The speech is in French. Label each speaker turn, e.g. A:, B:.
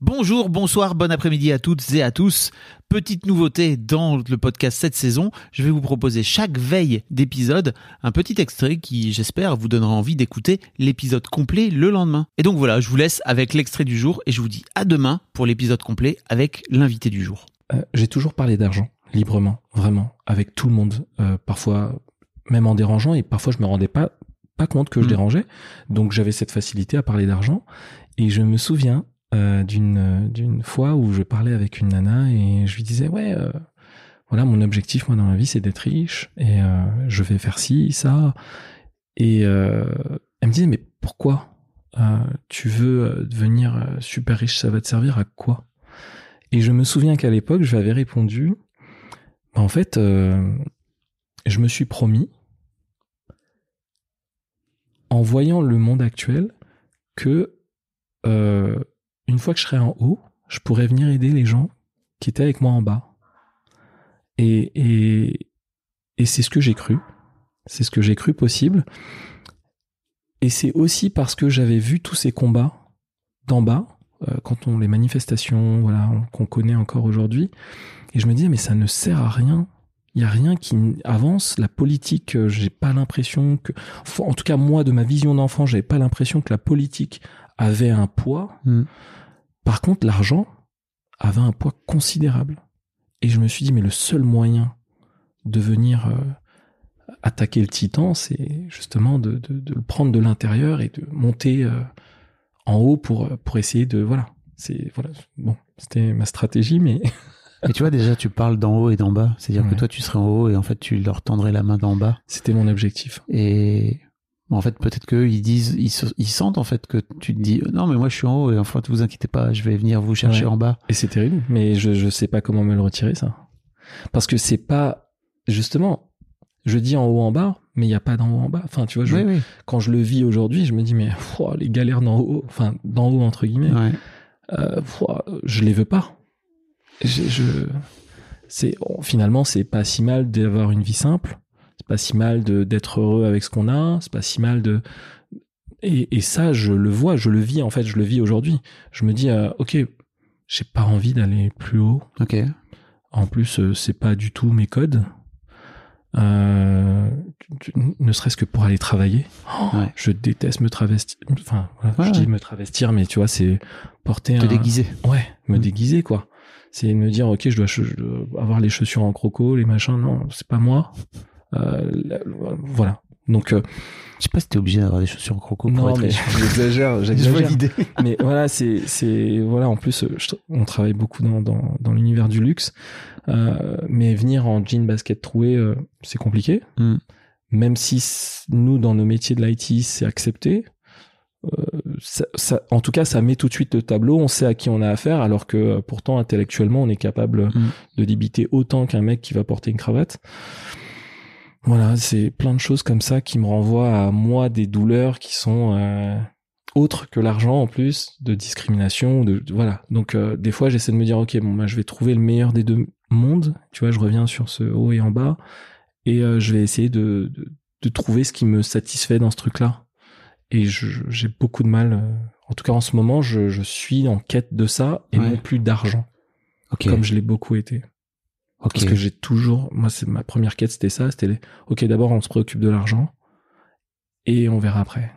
A: Bonjour, bonsoir, bon après-midi à toutes et à tous. Petite nouveauté dans le podcast cette saison, je vais vous proposer chaque veille d'épisode un petit extrait qui, j'espère, vous donnera envie d'écouter l'épisode complet le lendemain. Et donc voilà, je vous laisse avec l'extrait du jour et je vous dis à demain pour l'épisode complet avec l'invité du jour.
B: Euh, j'ai toujours parlé d'argent, librement, vraiment, avec tout le monde, euh, parfois même en dérangeant, et parfois je me rendais pas, pas compte que je
A: Mm.
B: dérangeais, donc j'avais cette facilité à parler d'argent, et je me souviens euh, d'une euh, d'une fois où je parlais avec une nana, et je lui disais, ouais, euh, voilà, mon objectif, moi, dans la vie, c'est d'être riche, et je vais faire ci, ça, et elle me disait, mais pourquoi tu veux devenir super riche, ça va te servir à quoi? Et je me souviens qu'à l'époque, je avais répondu, bah, en fait, je me suis promis, en voyant le monde actuel, que une fois que je serai en haut, je pourrais venir aider les gens qui étaient avec moi en bas. Et, c'est ce que j'ai cru. C'est ce que j'ai cru possible. Et c'est aussi parce que j'avais vu tous ces combats d'en bas, euh, quand on les manifestations, voilà, on- qu'on connaît encore aujourd'hui. Et je me disais, mais ça ne sert à rien. Il y a rien qui avance. La politique, euh, j'ai pas l'impression que, en tout cas moi, de ma vision d'enfant, j'avais pas l'impression que la politique avait un poids.
A: Mm.
B: Par contre, l'argent avait un poids considérable. Et je me suis dit, mais le seul moyen de venir euh, attaquer le titan, c'est justement de, de- de le prendre de l'intérieur et de monter euh, en haut pour, pour essayer de. Voilà. C'est, voilà. Bon, c'était ma stratégie, mais.
A: Et tu vois déjà, tu parles d'en haut et d'en bas. C'est-à-dire que toi, tu serais en haut et en fait, tu leur tendrais la main d'en bas.
B: C'était mon objectif.
A: Et en fait, peut-être qu'eux, ils disent, ils, se- ils sentent en fait que tu te dis, non, mais moi, je suis en haut et en fait, vous inquiétez pas, je vais venir vous chercher
B: Ouais.
A: en bas.
B: Et c'est terrible, mais je, je sais pas comment me le retirer, ça. Parce que c'est pas. Justement, je dis en haut, en bas, mais il n'y a pas d'en haut, en bas. Enfin, tu vois, je,
A: Oui, oui.
B: quand je le vis aujourd'hui, je me dis, mais pfouah, les galères d'en haut, enfin, d'en haut, entre guillemets,
A: Ouais.
B: euh, pfouah, je les veux pas. Je, je- c'est oh, finalement c'est pas si mal d'avoir une vie simple, c'est pas si mal de d'être heureux avec ce qu'on a, c'est pas si mal de et, et ça je le vois, je le vis en fait, je le vis aujourd'hui. Je me dis euh, ok, j'ai pas envie d'aller plus haut.
A: Ok.
B: En plus euh, c'est pas du tout mes codes. Euh, ne serait-ce que pour aller travailler. Oh,
A: Ouais.
B: Je déteste me travestir. Enfin, voilà,
A: Ouais,
B: je dis me travestir, mais tu vois, c'est porter
A: Te
B: un,
A: déguiser.
B: Ouais, me
A: Mm.
B: déguiser quoi. C'est me dire ok, je dois, je dois avoir les chaussures en croco, les machins. Non, c'est pas moi. Euh, voilà. Donc euh,
A: Je sais pas si t'es obligé d'avoir des chaussures en croco pour
B: non,
A: être
B: mais j'exagère, j'exagère.
A: l'idée.
B: mais voilà, c'est c'est voilà. En plus, euh, je- on travaille beaucoup dans dans, dans l'univers du luxe, euh, mais venir en jean basket troué, euh, c'est compliqué.
A: Mm.
B: Même si nous, dans nos métiers de l'IT, c'est accepté. euh, ça, ça- en tout cas, ça met tout de suite le tableau. On sait à qui on a affaire, alors que pourtant intellectuellement, on est capable
A: Mm.
B: de débiter autant qu'un mec qui va porter une cravate. Voilà, c'est plein de choses comme ça qui me renvoient à moi des douleurs qui sont euh, autres que l'argent en plus, de discrimination, de, de- voilà. Donc euh, des fois, j'essaie de me dire ok, bon, bah, je vais trouver le meilleur des deux mondes. Tu vois, je reviens sur ce haut et en bas, et euh, je vais essayer de, de, de trouver ce qui me satisfait dans ce truc-là. Et j'ai beaucoup de mal. en tout cas, en ce moment, je, je suis en quête de ça et
A: Ouais.
B: non plus d'argent, comme je l'ai beaucoup été.
A: Ok.
B: Parce que j'ai toujours, moi, c'est ma première quête, c'était ça, c'était les, ok, d'abord on se préoccupe de l'argent et on verra après.